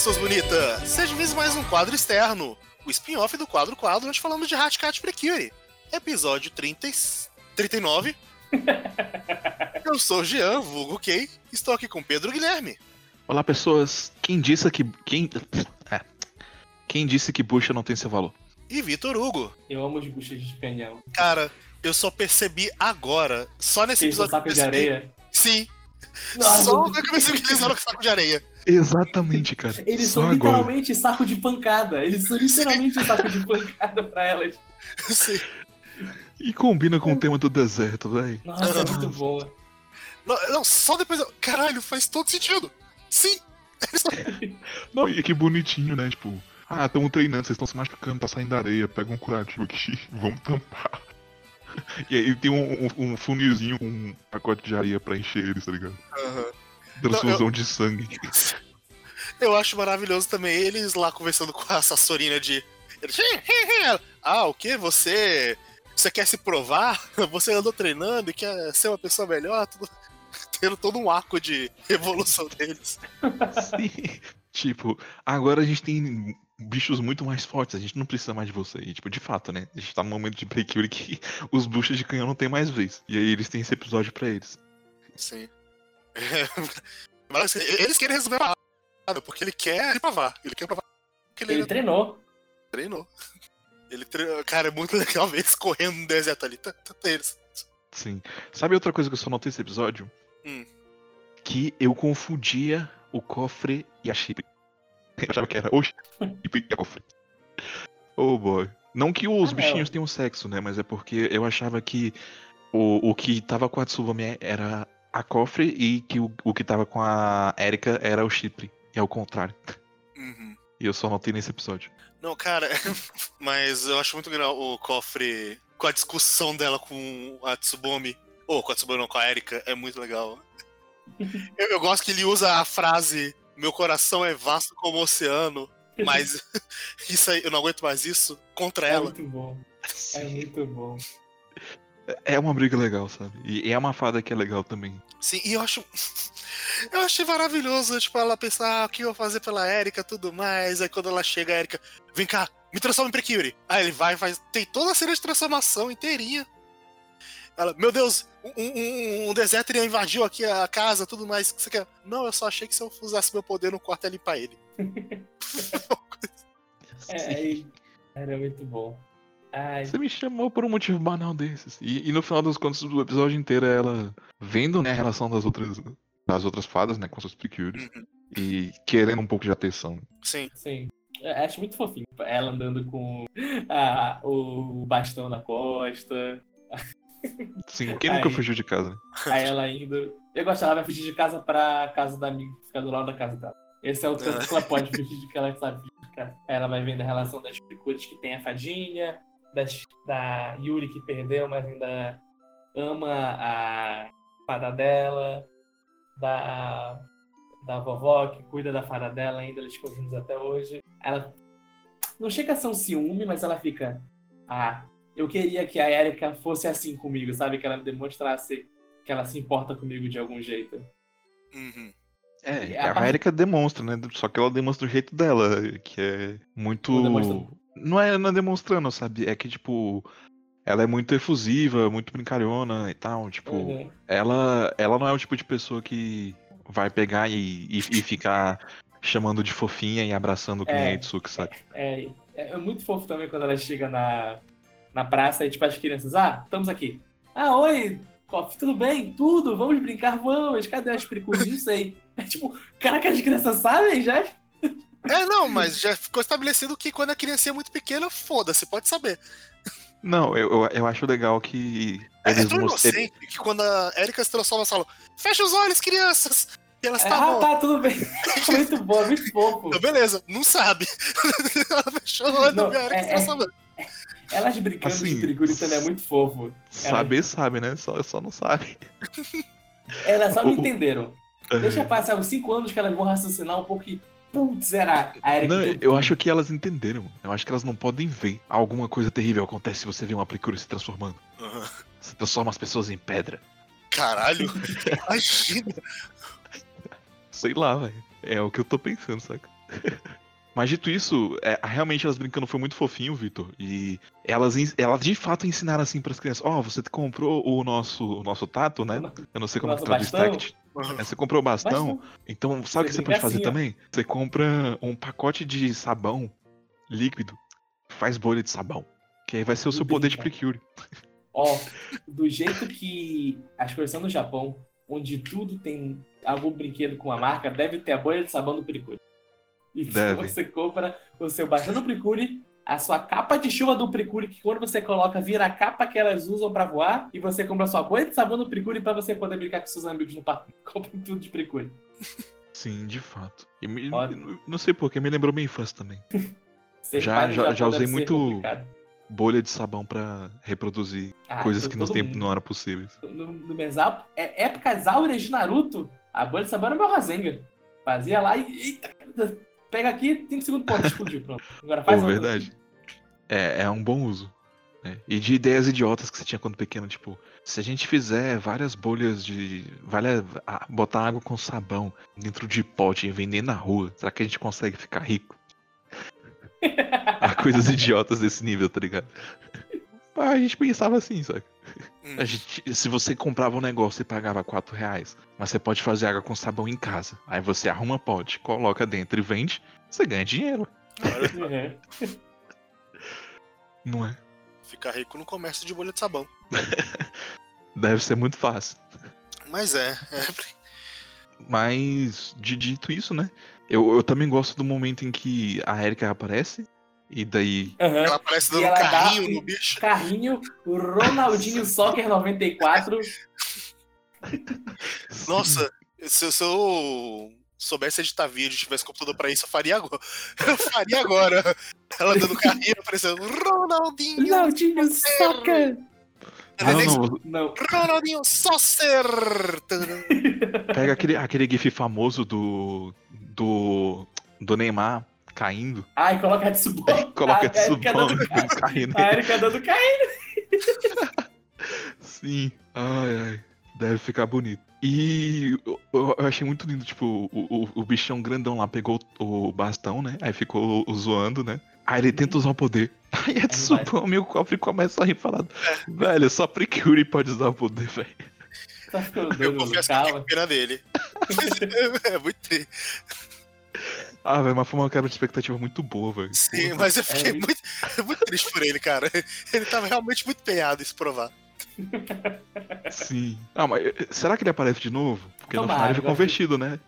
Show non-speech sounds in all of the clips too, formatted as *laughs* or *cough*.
pessoas bonitas! Seja vezes mais um quadro externo, o spin-off do quadro quadro, onde falamos de Hatcat Precure. Episódio 30, e- 39. *laughs* Eu sou o Jean, vulgo Kay, estou aqui com Pedro Guilherme. Olá, pessoas. Quem disse que. Quem. É. Quem disse que bucha não tem seu valor? E Vitor Hugo. Eu amo os buchas de canhão. Cara, eu só percebi agora, só nesse são episódio. saco de eu areia. Sim, Nossa, só no começo que eles eram com saco de areia. Exatamente, cara. *laughs* eles Só são agora. literalmente saco de pancada. Eles são literalmente *laughs* saco de pancada pra elas. Sim. E combina com o tema do deserto, velho. Nossa, é muito boa. Não, não, só depois. eu- Caralho, faz todo sentido. Sim. *laughs* Não, e que bonitinho, né? Tipo, ah, estamos treinando, vocês estão se machucando, tá saindo da areia, pega um curativo aqui, vamos tampar. E aí tem um, um, um funilzinho com um pacote de areia pra encher eles, tá ligado? Aham. Transfusão de sangue. Eu acho maravilhoso também eles lá conversando com a Sassorina de. Ah, o que? Você. Você quer se provar? *laughs* Você andou treinando e quer ser uma pessoa melhor? Tudo... *laughs* Tendo todo um arco de evolução deles. Sim. Tipo, agora a gente tem bichos muito mais fortes, a gente não precisa mais de você. E, tipo, de fato, né? A gente tá num momento de Precure que *laughs* os buchas de canhão não tem mais vez. E aí eles têm esse episódio pra eles. Sim. Mas assim, eles querem resolver a parada, porque ele quer provar. Ele quer provar que ele, Ele treinou. treinou. Ele treinou. Cara, é muito *laughs* legal ver eles correndo no deserto ali. Tá, tá, eles. Sim. Sabe outra coisa que eu só notei nesse episódio? Hum. Que eu confundia o cofre e a chip. *laughs* Eu achava que era o chip *laughs* e a cofre. Oh boy. Não que os Ah, não. bichinhos tenham sexo, né? Mas é porque eu achava que o, o que tava com a Tsubame era a cofre e que o, o que tava com a Erika era o chip. E é o contrário. Uhum. E eu só notei nesse episódio. Não, cara, *laughs* mas eu acho muito legal o cofre com a discussão dela com a Tsubomi. Ou com a Tsubomi, não, com a Erika. É muito legal. *laughs* Eu, eu gosto que ele usa a frase: Meu coração é vasto como o oceano, *laughs* mas isso aí, eu não aguento mais isso contra É ela. muito bom. É muito bom. É uma briga legal, sabe? E é uma fada que é legal também. Sim, e eu acho. Eu achei maravilhoso, tipo, ela pensar ah, o que eu vou fazer pela Erika tudo mais. Aí quando ela chega, a Erika, vem cá, me transforma em Precure. Aí ele vai, faz. Tem toda a cena de transformação inteirinha. Ela, meu Deus, um, um- um deserto invadiu aqui a casa, tudo mais. o que Você quer? Não, eu só achei que se eu usasse meu poder no quarto ia limpar ele. *laughs* É, é- era muito bom. Ai, Você me chamou por um motivo banal desses. E, e no final dos contos do episódio inteiro é ela vendo né, a relação das outras, das outras fadas, né, com suas Precures. Uhum. E querendo um pouco de atenção. Sim. sim. Eu acho muito fofinho. Ela andando com a- o bastão na costa. Sim, quem nunca Aí. fugiu de casa? Aí ela indo. Eu gosto, ela vai fugir de casa pra casa da amiga que fica do lado da casa dela. Esse é o tanto que ela pode fugir de que ela sabe fugir de casa. Aí ela vai vendo a relação das picuras que tem a fadinha, das, da Yuri que perdeu, mas ainda ama a fada dela, da, da vovó que cuida da fada dela, ainda eles juntos até hoje. Ela não chega a ser um ciúme, mas ela fica. Ah, eu queria que a Erika fosse assim comigo, sabe? Que ela me demonstrasse que ela se importa comigo de algum jeito. Uhum. É, a a Erika demonstra, né? Só que ela demonstra do jeito dela, que é muito. Não demonstra- Não é, não é demonstrando, sabe? É que, tipo, ela é muito efusiva, muito brincalhona e tal. Tipo, Uhum. ela, ela não é o tipo de pessoa que vai pegar e, e, e ficar chamando de fofinha e abraçando nem É. a Itsuki, sabe? É, é muito fofo também quando ela chega na, na praça e tipo as crianças, ah, estamos aqui. Ah, oi, Koff, tudo bem? Tudo, vamos brincar, vamos. Cadê as pericus? Não sei. É tipo, caraca, as crianças sabem já? É, não, mas já ficou estabelecido que quando a criança é muito pequena, foda-se, pode saber. Não, eu, eu, eu acho legal que É, é eles tão mostram. inocente que quando a Erika se transforma, elas falam: Fecha os olhos, crianças! E elas ah, estavam. tá, tudo bem. *laughs* muito bom, muito fofo. Então, beleza, não sabe. *laughs* Ela fechou o olho Não, e a Erika é- se transformou. Elas brincando Assim, de também é muito fofo. Saber sabe, né? Só, só não sabe. Elas só me entenderam. Deixa passar uns 5 anos que elas vão raciocinar um pouco e. Putz, era a Erika. Não, eu acho que elas entenderam. Eu acho que elas não podem ver. Alguma coisa terrível acontece se você vê uma Precure se transformando. Aham. Você transforma as pessoas em pedra. Caralho, *laughs* imagina. Sei lá, velho. É o que eu tô pensando, saca? Mas dito isso, é, realmente elas brincando foi muito fofinho, Vitor. E elas, elas de fato ensinaram assim pras crianças: Ó, você comprou o nosso, o nosso tato, né? Eu não sei como Nosso que traduz tact. É, Você comprou o bastão, Bastão. então sabe o que Você pode fazer assim, também? Você compra um pacote de sabão líquido, faz bolha de sabão. Que aí vai ser o seu poder de. Precure. Ó, do jeito que as coisas são no Japão, onde tudo tem algum brinquedo com a marca, deve ter a bolha de sabão do Precure. E Deve. você compra o seu bastão do Precure, a sua capa de chuva do Precure, que quando você coloca, vira a capa que elas usam pra voar, e você compra a sua bolha de sabão do Precure pra você poder brincar com seus amigos no parque. *laughs* Compre tudo de Precure. Sim, de fato. E me- não sei porquê, me lembrou minha infância também. *laughs* Já- no já- já usei muito- complicado. Bolha de sabão pra reproduzir Ah, coisas que tempos mundo. não eram possíveis. no, no Mesal, é, épocas áureas de Naruto, a bolha de sabão era meu Rasengan. Fazia lá e. Eita, pega aqui, 5 segundos, ponto, explodiu, pronto. Agora faz Pô, verdade. É, é um bom uso. né? E de ideias idiotas que você tinha quando pequeno, tipo, se a gente fizer várias bolhas de. Vale a- botar água com sabão dentro de pote e vender na rua, será que a gente consegue ficar rico? *laughs* Há coisas idiotas desse nível, tá ligado? A gente pensava assim, sabe? Hum. A gente, se você comprava um negócio e pagava 4 reais, mas você pode fazer água com sabão em casa. Aí você arruma pote, coloca dentro e vende, você ganha dinheiro, Uhum. *laughs* não é? Ficar rico no comércio de bolha de sabão. *laughs* Deve ser muito fácil. Mas é, é Mas, de dito isso, né? Eu, eu também gosto do momento em que a Erika aparece. E daí. Uhum. ela aparece dando ela dá carrinho um no bicho. Carrinho, o Ronaldinho Soccer 94. *laughs* Nossa, se, eu- se eu soubesse editar vídeo, tivesse computador pra isso, eu faria agora. *laughs* Eu faria agora. Ela dando carrinho, aparecendo Ronaldinho. Ronaldinho Soccer. Não, não, Não, Ronaldinho Saucer. pega aquele, aquele gif famoso do. do. do Neymar caindo. ai, coloca a Tsubone. *laughs* Coloca a Erika Tsubone dando *laughs* caindo. A Erika dando carrinho. *laughs* Sim. Ai, ai. Deve ficar bonito. E eu, eu achei muito lindo, tipo, o, o, o bichão grandão lá pegou o bastão, né? Aí ficou zoando, né? Aí ele tenta usar o poder. Aí a Tsubame e o cofre começa a rir falando. Velho, só Precure pode usar o poder, velho. Tá Eu confesso que eu com pena dele. é muito triste. Ah, velho, mas foi uma quebra de expectativa muito boa, velho. Sim, mas eu fiquei É. muito, *laughs* muito triste por ele, cara. Ele tava realmente muito empenhado em se provar. Sim. Ah, mas eh, será que ele aparece de novo? Porque no Tomara, final ele ficou vestido, né?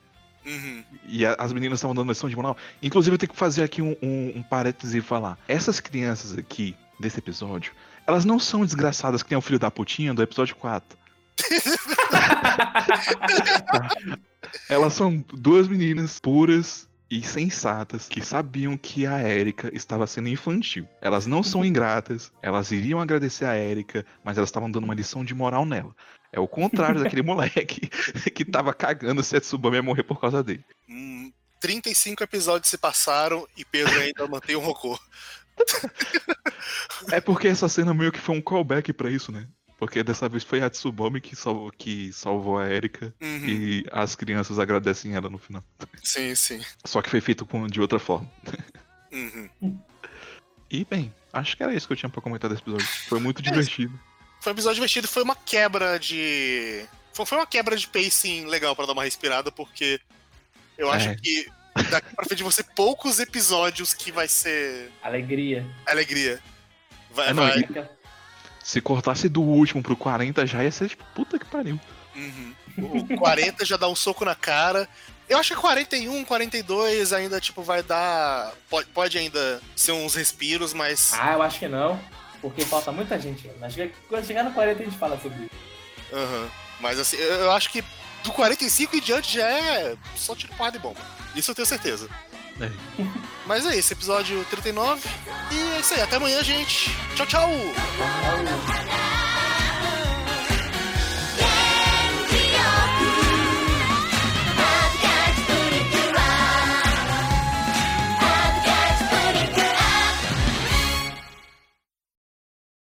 Uhum. E a- as meninas estavam dando lição de moral. Inclusive, eu tenho que fazer aqui um, um, um parêntese e falar. Essas crianças aqui, desse episódio, elas não são desgraçadas que nem o filho da putinha do episódio 4. *laughs* Elas são duas meninas puras e sensatas que sabiam que a Erika estava sendo infantil. Elas não são ingratas, elas iriam agradecer a Erika, mas elas estavam dando uma lição de moral nela. É o contrário daquele *laughs* moleque que tava cagando se a Tsubame ia morrer por causa dele. Hum, 35 episódios se passaram e Pedro ainda mantém o Rocô. *laughs* É porque essa cena meio que foi um callback pra isso, né? Porque dessa vez foi a Tsubame que salvou, que salvou a Erika Uhum. e as crianças agradecem ela no final. Sim, sim. Só que foi feito com, de outra forma. Uhum. E bem, acho que era isso que eu tinha pra comentar desse episódio. Foi muito divertido. Foi um episódio divertido, foi uma quebra de. Foi uma quebra de pacing legal pra dar uma respirada, porque eu acho É. que daqui pra frente vão ser poucos episódios que vai ser Alegria. alegria. Vai, É, não, vai. e- Se cortasse do último pro 40 já ia ser tipo, puta que pariu. Uhum. O 40 já dá um soco na cara. Eu acho que 41, 42 ainda, tipo, vai dar. Pode, pode ainda ser uns respiros, mas. Ah, eu acho que não. Porque falta muita gente. ainda. Acho que quando chegar no 40 a gente fala sobre isso. Aham. Mas assim, eu, eu acho que do 45 em diante já é só tiro porrada e bomba. Isso eu tenho certeza. É. Mas é isso, episódio 39. E é isso aí. Até amanhã, gente. Tchau, tchau.